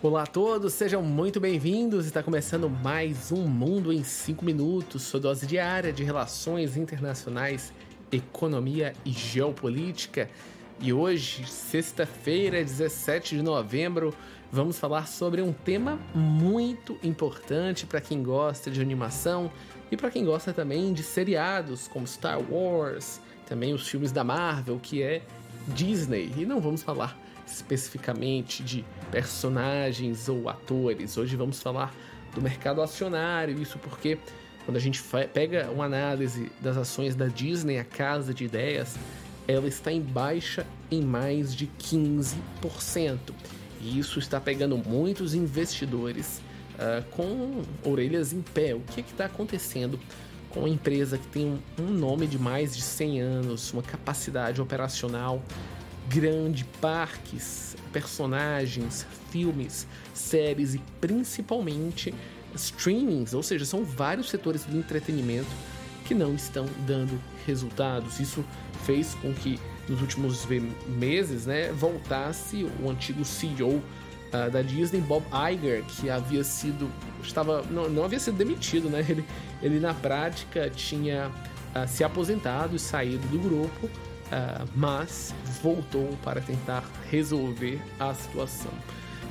Olá a todos, sejam muito bem-vindos. Está começando mais um Mundo em 5 Minutos, sua dose diária de relações internacionais, economia e geopolítica. E hoje, sexta-feira, 17 de novembro, vamos falar sobre um tema muito importante para quem gosta de animação e para quem gosta também de seriados como Star Wars, também os filmes da Marvel, que é Disney. E não vamos falar especificamente de personagens ou atores. Hoje vamos falar do mercado acionário, isso porque quando a gente pega uma análise das ações da Disney, a casa de ideias, ela está em baixa em mais de 15%. E isso está pegando muitos investidores uh, com orelhas em pé. O que é está acontecendo com uma empresa que tem um, um nome de mais de 100 anos, uma capacidade operacional grande, parques, personagens, filmes, séries e principalmente streamings, ou seja, são vários setores do entretenimento que não estão dando resultados. Isso fez com que nos últimos meses, né, voltasse o antigo CEO uh, ah, da Disney, Bob Iger, que havia sido estava não, não havia sido demitido, né? Ele, ele na prática tinha uh, se aposentado e saído do grupo, uh, mas voltou para tentar resolver a situação.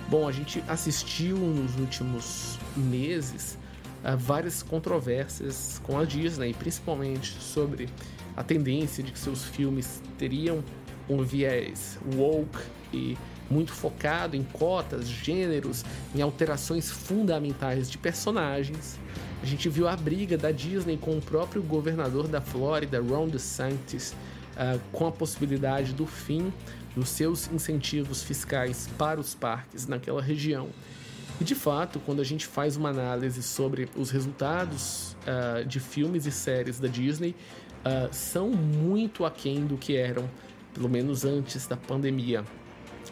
Bom, a gente assistiu nos últimos meses a várias controvérsias com a Disney, principalmente sobre a tendência de que seus filmes teriam um viés woke e muito focado em cotas, gêneros, em alterações fundamentais de personagens. A gente viu a briga da Disney com o próprio governador da Flórida, Ron DeSantis, uh, com a possibilidade do fim dos seus incentivos fiscais para os parques naquela região. E de fato, quando a gente faz uma análise sobre os resultados uh, de filmes e séries da Disney, uh, são muito aquém do que eram, pelo menos antes da pandemia.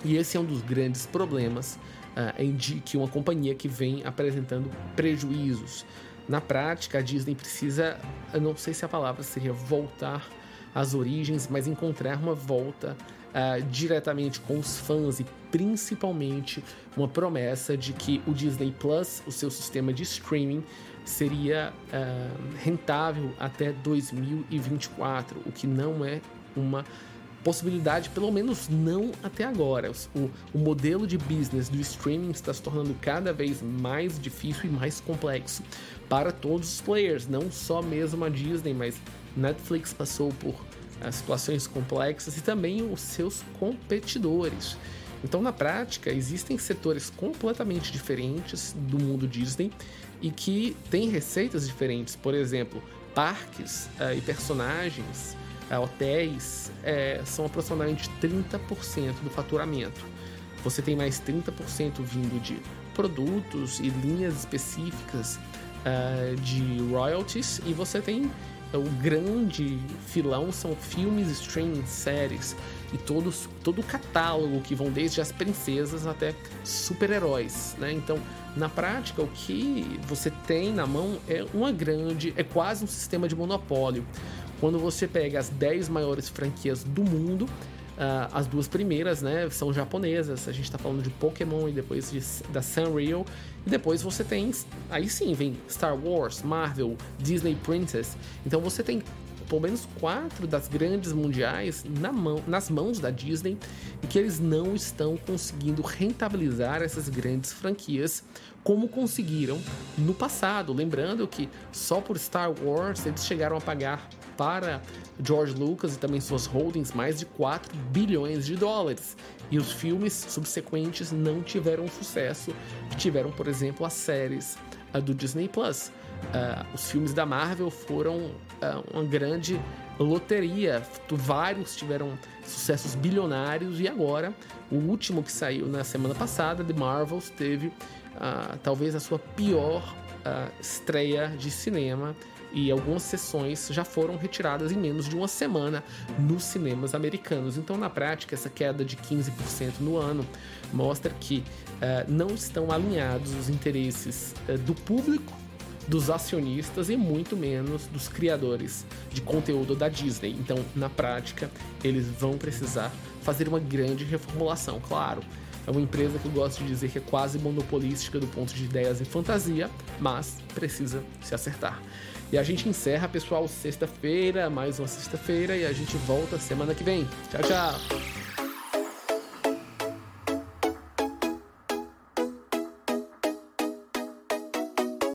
E esse é um dos grandes problemas uh, que uma companhia que vem apresentando prejuízos. Na prática, a Disney precisa, eu não sei se a palavra seria voltar às origens, mas encontrar uma volta uh, diretamente com os fãs e principalmente uma promessa de que o Disney Plus, o seu sistema de streaming, seria uh, rentável até 2024, o que não é uma possibilidade, pelo menos não até agora. O, o, modelo de business do streaming está se tornando cada vez mais difícil e mais complexo para todos os players, não só mesmo a Disney, mas Netflix passou por as situações complexas e também os seus competidores. Então, na prática, existem setores completamente diferentes do mundo Disney e que têm receitas diferentes. Por exemplo, parques uh, e personagens, uh, hotéis, são aproximadamente 30% do faturamento. Você tem mais 30% vindo de produtos e linhas específicas de royalties, e você tem o grande filão são filmes, streaming, séries e todos, todo o catálogo que vão desde as princesas até super-heróis, né? Então, na prática, o que você tem na mão é uma grande, é quase um sistema de monopólio. Quando você pega as 10 maiores franquias do mundo, Uh, as duas primeiras, né, são japonesas. A gente está falando de Pokémon e depois de, da Sanrio. E depois você tem, aí sim, vem Star Wars, Marvel, Disney Princess. Então você tem pelo menos quatro das grandes mundiais na mão, nas mãos da Disney e que eles não estão conseguindo rentabilizar essas grandes franquias como conseguiram no passado. Lembrando que só por Star Wars eles chegaram a pagar para George Lucas e também suas holdings mais de 4 bilhões de dólares. E os filmes subsequentes não tiveram sucesso que tiveram, por exemplo, as séries uh, do Disney Plus. Uh, os filmes da Marvel foram uh, uma grande loteria. Vários tiveram sucessos bilionários e agora o último que saiu na semana passada, The Marvels, teve uh, talvez a sua pior uh, estreia de cinema e algumas sessões já foram retiradas em menos de uma semana nos cinemas americanos. Então, na prática, essa queda de 15% no ano mostra que uh, não estão alinhados os interesses uh, do público, dos acionistas e muito menos dos criadores de conteúdo da Disney. Então, na prática, eles vão precisar fazer uma grande reformulação. Claro, É uma empresa que eu gosto de dizer que é quase monopolística do ponto de ideias e fantasia, mas precisa se acertar. E a gente encerra, pessoal, sexta-feira, mais uma sexta-feira, e a gente volta semana que vem. Tchau, tchau!